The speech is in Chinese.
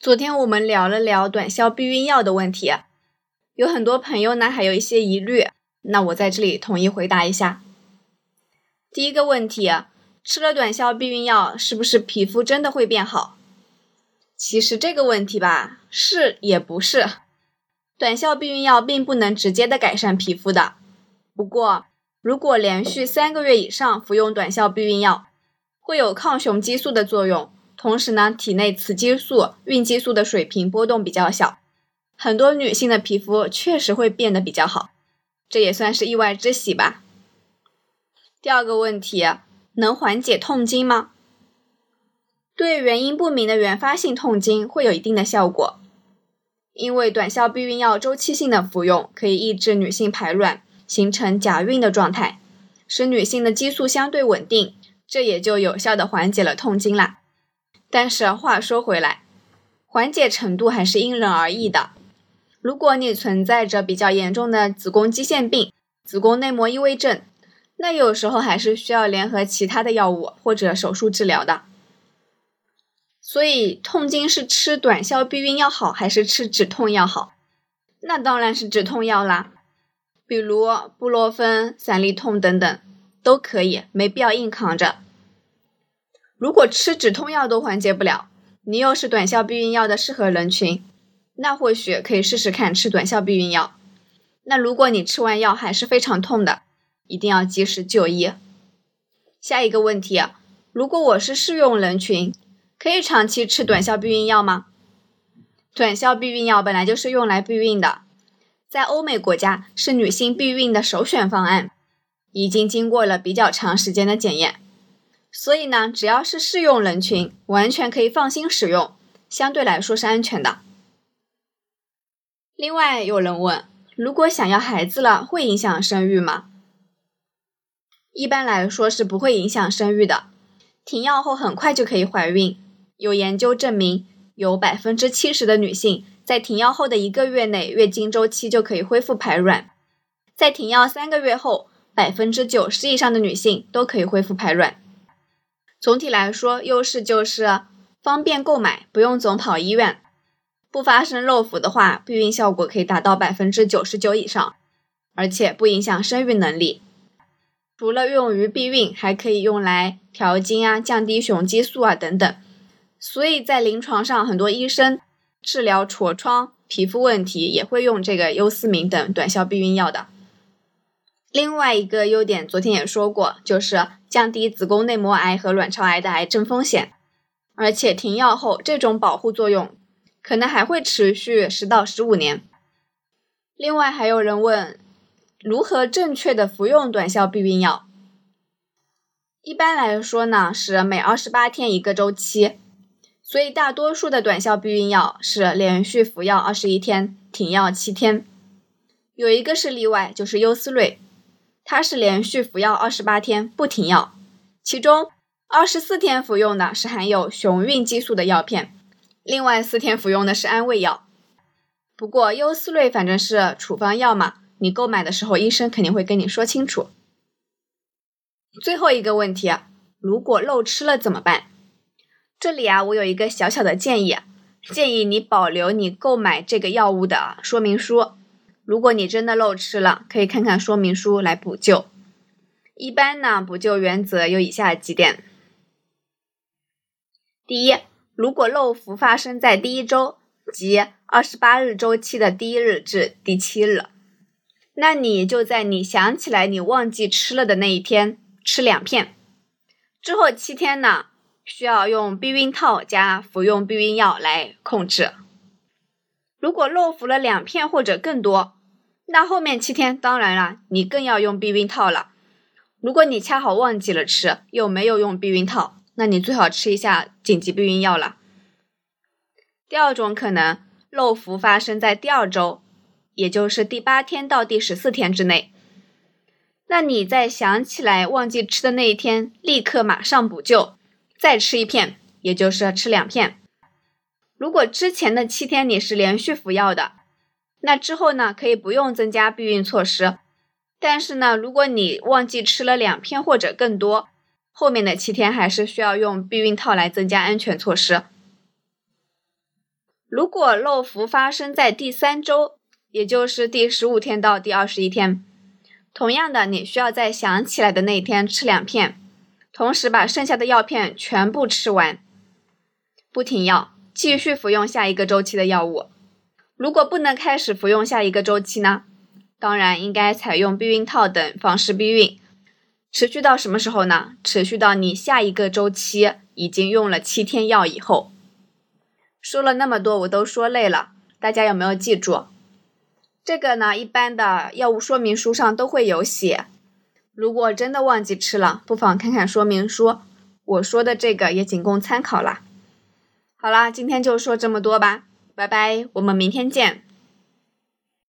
昨天我们聊了聊短效避孕药的问题，有很多朋友呢还有一些疑虑，那我在这里统一回答一下。第一个问题，吃了短效避孕药是不是皮肤真的会变好？其实这个问题吧，是也不是。短效避孕药并不能直接的改善皮肤的。不过，如果连续三个月以上服用短效避孕药，会有抗雄激素的作用。同时呢，体内雌激素、孕激素的水平波动比较小，很多女性的皮肤确实会变得比较好，这也算是意外之喜吧。第二个问题，能缓解痛经吗？对原因不明的原发性痛经会有一定的效果，因为短效避孕药周期性的服用可以抑制女性排卵，形成假孕的状态，使女性的激素相对稳定，这也就有效的缓解了痛经啦。但是话说回来，缓解程度还是因人而异的。如果你存在着比较严重的子宫肌腺病、子宫内膜异位症，那有时候还是需要联合其他的药物或者手术治疗的。所以，痛经是吃短效避孕药好还是吃止痛药好？那当然是止痛药啦，比如布洛芬、散利痛等等都可以，没必要硬扛着。如果吃止痛药都缓解不了，你又是短效避孕药的适合人群，那或许可以试试看吃短效避孕药。那如果你吃完药还是非常痛的，一定要及时就医。下一个问题，如果我是适用人群，可以长期吃短效避孕药吗？短效避孕药本来就是用来避孕的，在欧美国家是女性避孕的首选方案，已经经过了比较长时间的检验。所以呢，只要是适用人群，完全可以放心使用，相对来说是安全的。另外有人问，如果想要孩子了，会影响生育吗？一般来说是不会影响生育的，停药后很快就可以怀孕。有研究证明，有百分之七十的女性在停药后的一个月内，月经周期就可以恢复排卵；在停药三个月后，百分之九十以上的女性都可以恢复排卵。总体来说，优势就是方便购买，不用总跑医院。不发生漏服的话，避孕效果可以达到百分之九十九以上，而且不影响生育能力。除了用于避孕，还可以用来调经啊、降低雄激素啊等等。所以在临床上，很多医生治疗痤疮、皮肤问题也会用这个优思明等短效避孕药的。另外一个优点，昨天也说过，就是降低子宫内膜癌和卵巢癌的癌症风险，而且停药后这种保护作用可能还会持续十到十五年。另外还有人问，如何正确的服用短效避孕药？一般来说呢，是每二十八天一个周期，所以大多数的短效避孕药是连续服药二十一天，停药七天。有一个是例外，就是优思瑞。它是连续服药二十八天不停药，其中二十四天服用的是含有雄孕激素的药片，另外四天服用的是安慰药。不过优思瑞反正是处方药嘛，你购买的时候医生肯定会跟你说清楚。最后一个问题，如果漏吃了怎么办？这里啊，我有一个小小的建议，建议你保留你购买这个药物的说明书。如果你真的漏吃了，可以看看说明书来补救。一般呢，补救原则有以下几点：第一，如果漏服发生在第一周，即二十八日周期的第一日至第七日，那你就在你想起来你忘记吃了的那一天吃两片，之后七天呢，需要用避孕套加服用避孕药来控制。如果漏服了两片或者更多，那后面七天，当然了，你更要用避孕套了。如果你恰好忘记了吃，又没有用避孕套，那你最好吃一下紧急避孕药了。第二种可能，漏服发生在第二周，也就是第八天到第十四天之内。那你在想起来忘记吃的那一天，立刻马上补救，再吃一片，也就是吃两片。如果之前的七天你是连续服药的。那之后呢，可以不用增加避孕措施，但是呢，如果你忘记吃了两片或者更多，后面的七天还是需要用避孕套来增加安全措施。如果漏服发生在第三周，也就是第十五天到第二十一天，同样的，你需要在想起来的那一天吃两片，同时把剩下的药片全部吃完，不停药，继续服用下一个周期的药物。如果不能开始服用下一个周期呢？当然应该采用避孕套等方式避孕，持续到什么时候呢？持续到你下一个周期已经用了七天药以后。说了那么多，我都说累了，大家有没有记住？这个呢，一般的药物说明书上都会有写。如果真的忘记吃了，不妨看看说明书。我说的这个也仅供参考啦。好啦，今天就说这么多吧，拜拜，我们明天见。